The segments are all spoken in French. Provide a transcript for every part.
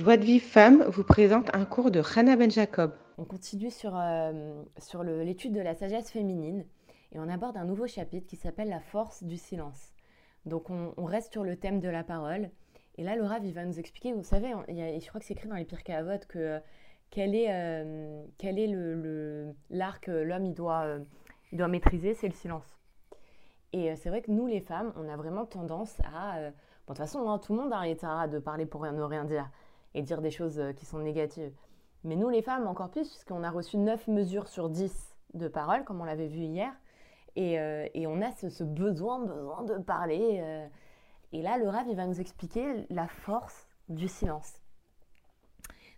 Joie de Vie Femme vous présente un cours de Hannah Ben Jacob. On continue sur, euh, sur l'étude de la sagesse féminine et on aborde un nouveau chapitre qui s'appelle la force du silence. Donc on, reste sur le thème de la parole. Et là, Laura va nous expliquer, vous savez, je crois que c'est écrit dans les Pirkei Avot que quel est, euh, quel est que l'homme doit, euh, il doit maîtriser, c'est le silence. Et c'est vrai que nous, les femmes, on a vraiment tendance à... bon, de toute façon, hein, tout le monde arrêtera de parler pour rien, ne rien dire et dire des choses qui sont négatives. Mais nous, les femmes, encore plus, puisqu'on a reçu 9 mesures sur 10 de parole, comme on l'avait vu hier. Et, euh, et on a ce, besoin, besoin de parler. Euh. et là, le Rav, il va nous expliquer la force du silence.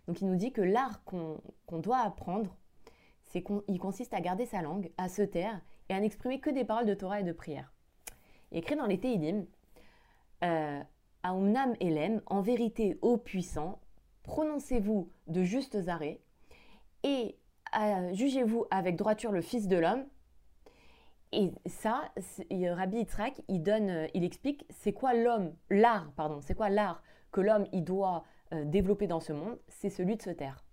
Donc, il nous dit que l'art qu'on doit apprendre, c'est qu'il consiste à garder sa langue, à se taire et à n'exprimer que des paroles de Torah et de prière. Écrit dans les Teilim, euh, Aumnam Elem, en vérité, ô puissant, prononcez-vous de justes arrêts et euh, jugez-vous avec droiture le Fils de l'homme. Et ça, Rabbi Yitzhak, il donne, euh, il explique, c'est quoi l'homme, l'art, pardon, c'est quoi l'art que l'homme il doit euh, développer dans ce monde, c'est celui de se taire.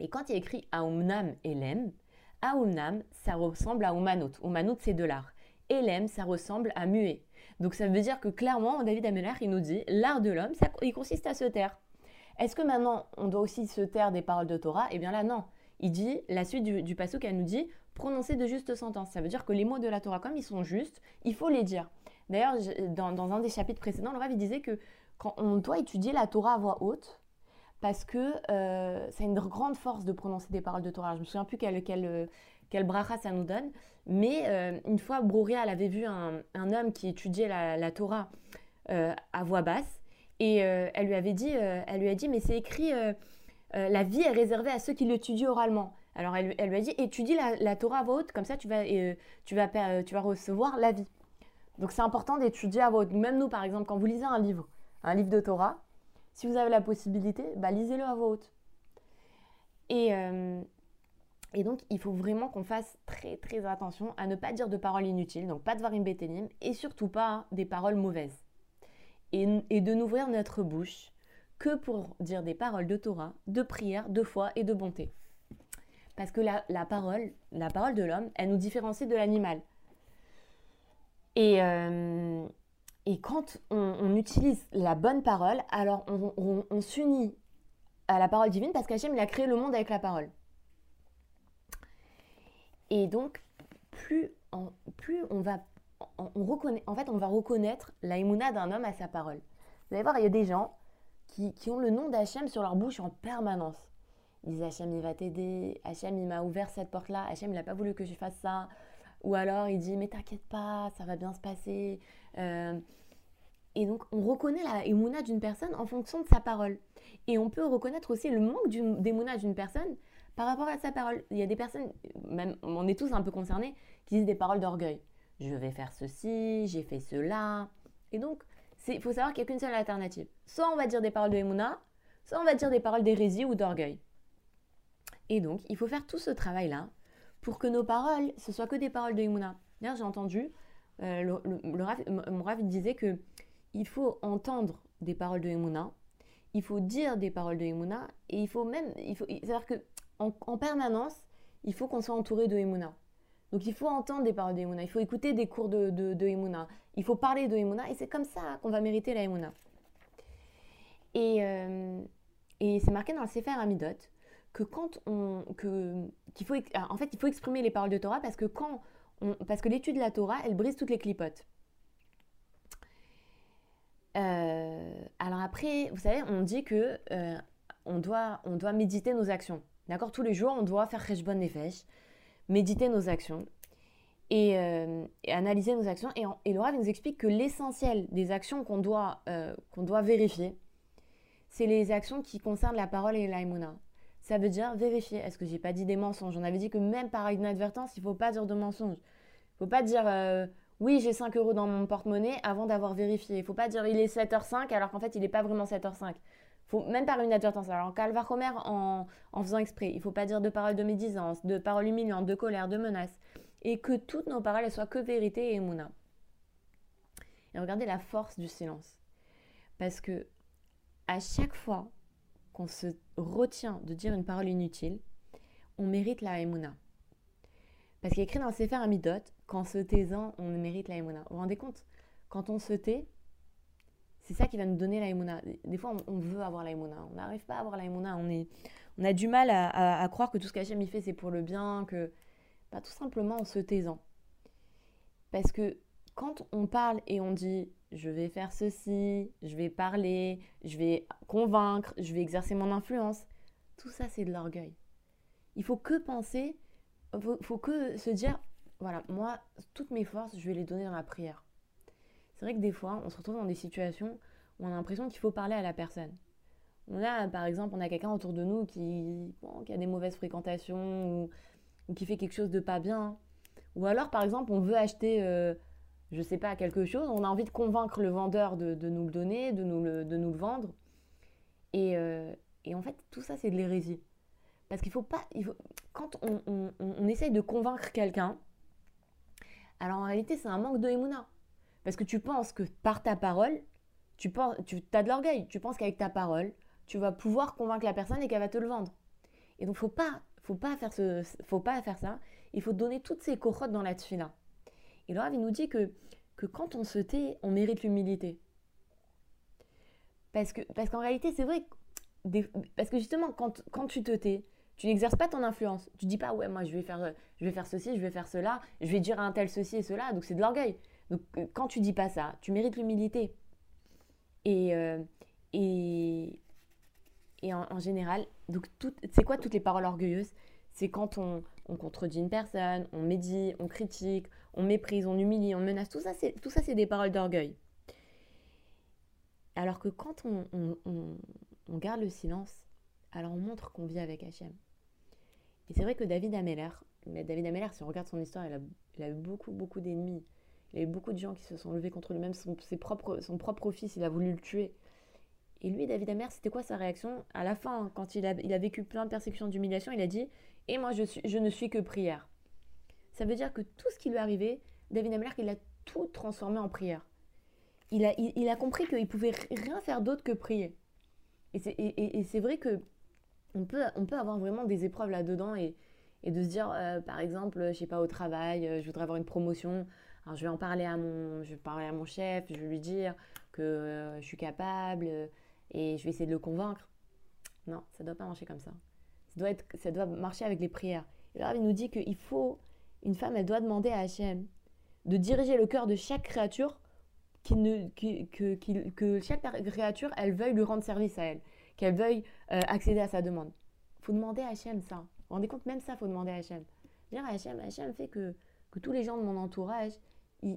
Et quand il écrit Aumnam Elem, Aumnam, ça ressemble à Oumanot. Oumanot, c'est de l'art. Elem, ça ressemble à muet. Donc ça veut dire que clairement, David Ameller, il nous dit, l'art de l'homme, il consiste à se taire. Est-ce que maintenant, on doit aussi se taire des paroles de Torah? Eh bien là, non. Il dit, la suite du, du passage, elle nous dit, prononcer de justes sentences. Ça veut dire que les mots de la Torah, comme ils sont justes, il faut les dire. D'ailleurs, dans, un des chapitres précédents, le Rav, disait que quand on doit étudier la Torah à voix haute, parce que euh, c'est une grande force de prononcer des paroles de Torah. Je me souviens plus quel, quel, quel bracha ça nous donne, mais euh, une fois, Brouria, avait vu un, homme qui étudiait la, Torah euh, à voix basse, et euh, elle lui avait dit, euh, elle lui a dit, mais c'est écrit, euh, la vie est réservée à ceux qui l'étudient oralement. Alors elle, lui a dit, étudie la, Torah à voix haute, comme ça tu vas, tu vas, tu vas recevoir la vie. Donc c'est important d'étudier à voix haute. Même nous, par exemple, quand vous lisez un livre, un livre de Torah, si vous avez la possibilité, bah, lisez-le à voix haute. Et, et donc, il faut vraiment qu'on fasse très très attention à ne pas dire de paroles inutiles, donc pas de varim béténim, et surtout pas des paroles mauvaises et, de n'ouvrir notre bouche que pour dire des paroles de Torah, de prière, de foi et de bonté. Parce que la, parole, la parole de l'homme, elle nous différencie de l'animal. Et, euh, quand on, utilise la bonne parole, alors on, s'unit à la parole divine parce qu'Hachem, il a créé le monde avec la parole. Et donc, plus on va on en fait, on va reconnaître la d'un homme à sa parole. Vous allez voir, il y a des gens qui, ont le nom d'Hachem sur leur bouche en permanence. Ils disent Hachem, il va t'aider. Hachem, il m'a ouvert cette porte-là. Hachem, il n'a pas voulu que je fasse ça. Ou alors, il dit Mais t'inquiète pas, ça va bien se passer. Euh, et donc, on reconnaît la d'une personne en fonction de sa parole. Et on peut reconnaître aussi le manque d'émouna d'une personne par rapport à sa parole. Il y a des personnes, même on est tous un peu concernés, qui disent des paroles d'orgueil je vais faire ceci, j'ai fait cela. Et donc, il faut savoir qu'il n'y a qu'une seule alternative. Soit on va dire des paroles de Emouna, soit on va dire des paroles d'hérésie ou d'orgueil. Et donc, il faut faire tout ce travail-là pour que nos paroles, ce soit que des paroles de Emouna. D'ailleurs, j'ai entendu, euh, le, le, mon Rav disait que il faut entendre des paroles de Emouna, il faut dire des paroles de Emouna, et il faut même, il faut, c'est-à-dire que en, permanence, il faut qu'on soit entouré de Emouna. Donc il faut entendre des paroles d'Emouna, il faut écouter des cours de, de, il faut parler de et c'est comme ça qu'on va mériter la Emouna. Et, euh, et c'est marqué dans le Sefer Amidot que quand on, que, faut, en fait, il faut exprimer les paroles de Torah parce que quand parce que l'étude de la Torah, elle brise toutes les clipotes. Euh, alors après, vous savez, on dit que euh, on, doit, on doit méditer nos actions. D'accord? Tous les jours, on doit faire Rejbon Nefesh méditer nos actions euh, et, analyser nos actions. Et, et Laura nous explique que l'essentiel des actions qu'on doit, euh, qu'on doit vérifier, c'est les actions qui concernent la parole et l'aïmouna. Ça veut dire vérifier. Est-ce que j'ai pas dit des mensonges? On avait dit que même par inadvertance, il faut pas dire de mensonges. Il faut pas dire euh, oui, j'ai 5 euros dans mon porte-monnaie avant d'avoir vérifié. Il faut pas dire il est 7h05 alors qu'en fait il n'est pas vraiment 7h05 même par une advertence. Alors, Calvar Homer, en, en faisant exprès, il ne faut pas dire de paroles de médisance, de paroles humiliantes, de colère, de menaces. Et que toutes nos paroles soient que vérité et émouna. Et regardez la force du silence. Parce que à chaque fois qu'on se retient de dire une parole inutile, on mérite la Emouna. Parce qu'il est écrit dans le Sefer Amidot qu'en se taisant, on mérite la Emouna. Vous vous rendez compte? Quand on se tait, c'est ça qui va nous donner la Emouna. Des fois, on, veut avoir la Emouna. On n'arrive pas à avoir la Emouna. On, a du mal à, croire que tout ce qu'Hachem y fait, c'est pour le bien, que. Pas tout simplement en se taisant. Parce que quand on parle et on dit je vais faire ceci, je vais parler, je vais convaincre, je vais exercer mon influence, tout ça c'est de l'orgueil. Il faut que penser, faut, faut que se dire voilà, moi, toutes mes forces, je vais les donner dans la prière. C'est vrai que des fois, on se retrouve dans des situations où on a l'impression qu'il faut parler à la personne. On a, par exemple, on a quelqu'un autour de nous qui, qui a des mauvaises fréquentations ou, qui fait quelque chose de pas bien. Ou alors, par exemple, on veut acheter, euh, je sais pas, quelque chose, on a envie de convaincre le vendeur de, nous le donner, de nous le, de nous le vendre. Et, euh, et en fait, tout ça, c'est de l'hérésie. Parce qu'il faut pas. Quand on, on, on, essaye de convaincre quelqu'un, alors en réalité, c'est un manque de émouna. Parce que tu penses que par ta parole, tu, as de l'orgueil. Tu penses qu'avec ta parole, tu vas pouvoir convaincre la personne et qu'elle va te le vendre. Et donc, faut pas, faut pas faire ça. Il faut donner toutes ces corottes dans la tefila. Et le il nous dit que, quand on se tait, on mérite l'humilité. Parce que parce qu'en réalité, c'est vrai, parce que justement, quand, quand tu te tais, tu n'exerces pas ton influence. Tu dis pas, ouais, moi, je vais, faire, je vais faire ceci, je vais faire cela, je vais dire à un tel ceci et cela. Donc, c'est de l'orgueil. Donc, euh, quand tu dis pas ça, tu mérites l'humilité. Et, euh, en, général, c'est quoi toutes les paroles orgueilleuses? C'est quand on, on, contredit une personne, on médit, on critique, on méprise, on humilie, on menace. Tout ça, c'est, des paroles d'orgueil. Alors que quand on, garde le silence, alors on montre qu'on vit avec Hachem. Et c'est vrai que David Ameller, David Ameller, si on regarde son histoire, il a eu beaucoup, beaucoup d'ennemis. Il y a eu beaucoup de gens qui se sont levés contre lui, même son, ses propres, son propre fils, il a voulu le tuer. Et lui, David Amer, c'était quoi sa réaction? À la fin, quand il a, il a vécu plein de persécutions, d'humiliation, il a dit Et moi, je, suis, je ne suis que prière. Ça veut dire que tout ce qui lui est arrivé, David Amer, il a tout transformé en prière. Il a, il, a compris qu'il pouvait rien faire d'autre que prier. Et c'est, et, c'est vrai que on peut, on peut avoir vraiment des épreuves là-dedans et, et de se dire, euh, par exemple, je sais pas, au travail, euh, je voudrais avoir une promotion. Alors, je vais en parler à mon, je vais parler à mon chef, je vais lui dire que euh, je suis capable et je vais essayer de le convaincre. Non, ça ne doit pas marcher comme ça. Ça doit, être, ça doit marcher avec les prières. Et là, il nous dit qu'il faut, une femme, elle doit demander à Hachem de diriger le cœur de chaque créature qui ne, que, que, chaque créature, elle veuille lui rendre service à elle, qu'elle veuille accéder à sa demande. Il faut demander à Hachem ça. Vous rendez compte, même ça, il faut demander à Hachem. Dire à Hachem fait que, que tous les gens de mon entourage, ils,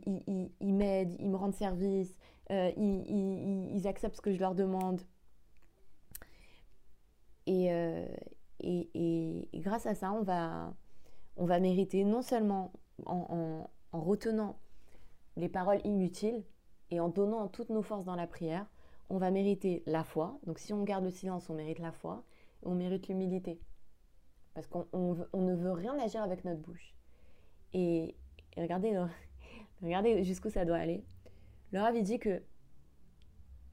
m'aident, ils me rendent service, euh, ils, acceptent ce que je leur demande. Et, euh, grâce à ça, on va, mériter non seulement en, en, retenant les paroles inutiles et en donnant toutes nos forces dans la prière, on va mériter la foi. Donc si on garde le silence, on mérite la foi, on mérite l'humilité. Parce qu'on on, ne veut rien agir avec notre bouche. Et, regardez, Regardez jusqu'où ça doit aller. Le Rav, dit que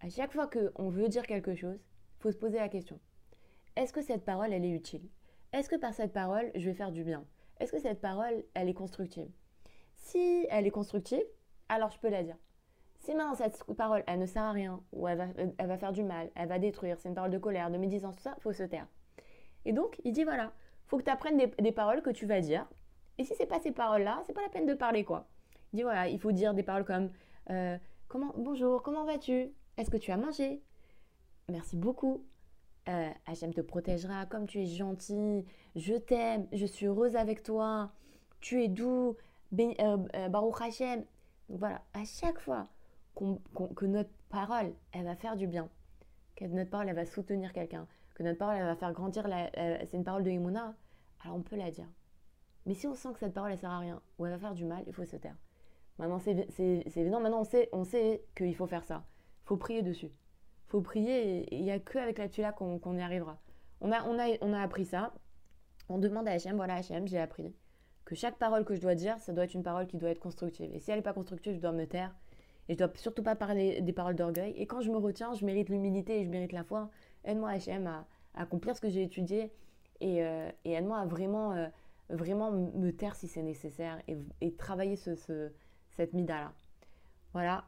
à chaque fois qu'on veut dire quelque chose, il faut se poser la question. Est-ce que cette parole, elle est utile? Est-ce que par cette parole, je vais faire du bien? Est-ce que cette parole, elle est constructive? Si elle est constructive, alors je peux la dire. Si maintenant cette parole, elle ne sert à rien, ou elle va, elle va faire du mal, elle va détruire, c'est une parole de colère, de médisance, tout ça, il faut se taire. Et donc, il dit voilà, faut que tu apprennes des, paroles que tu vas dire. Et si c'est pas ces paroles-là, c'est pas la peine de parler, quoi. Dit voilà, il faut dire des paroles comme euh, comment, bonjour, comment vas-tu? Est-ce que tu as mangé? Merci beaucoup. Euh, Hachem te protégera, comme tu es gentil, je t'aime, je suis heureuse avec toi, tu es doux, euh, euh, Baruch Hachem. Donc voilà, à chaque fois que notre parole, elle va faire du bien, que notre parole, elle va soutenir quelqu'un, que notre parole, elle va faire grandir, c'est une parole de Imuna, alors on peut la dire. Mais si on sent que cette parole, elle sert à rien, ou elle va faire du mal, il faut se taire. Maintenant, c'est évident. Maintenant, on sait, qu'il faut faire ça. Il faut prier dessus. Il faut prier il n'y a que avec la tula qu'on y arrivera. On a, on, a, appris ça. On demande à Hachem, voilà Hachem, j'ai appris que chaque parole que je dois dire, ça doit être une parole qui doit être constructive. Et si elle n'est pas constructive, je dois me taire. Et je dois surtout pas parler des paroles d'orgueil. Et quand je me retiens, je mérite l'humilité et je mérite la foi. Aide-moi Hachem à, accomplir ce que j'ai étudié et, euh, et aide-moi à vraiment, euh, vraiment me taire si c'est nécessaire et, travailler ce, cette mida-là. Voilà,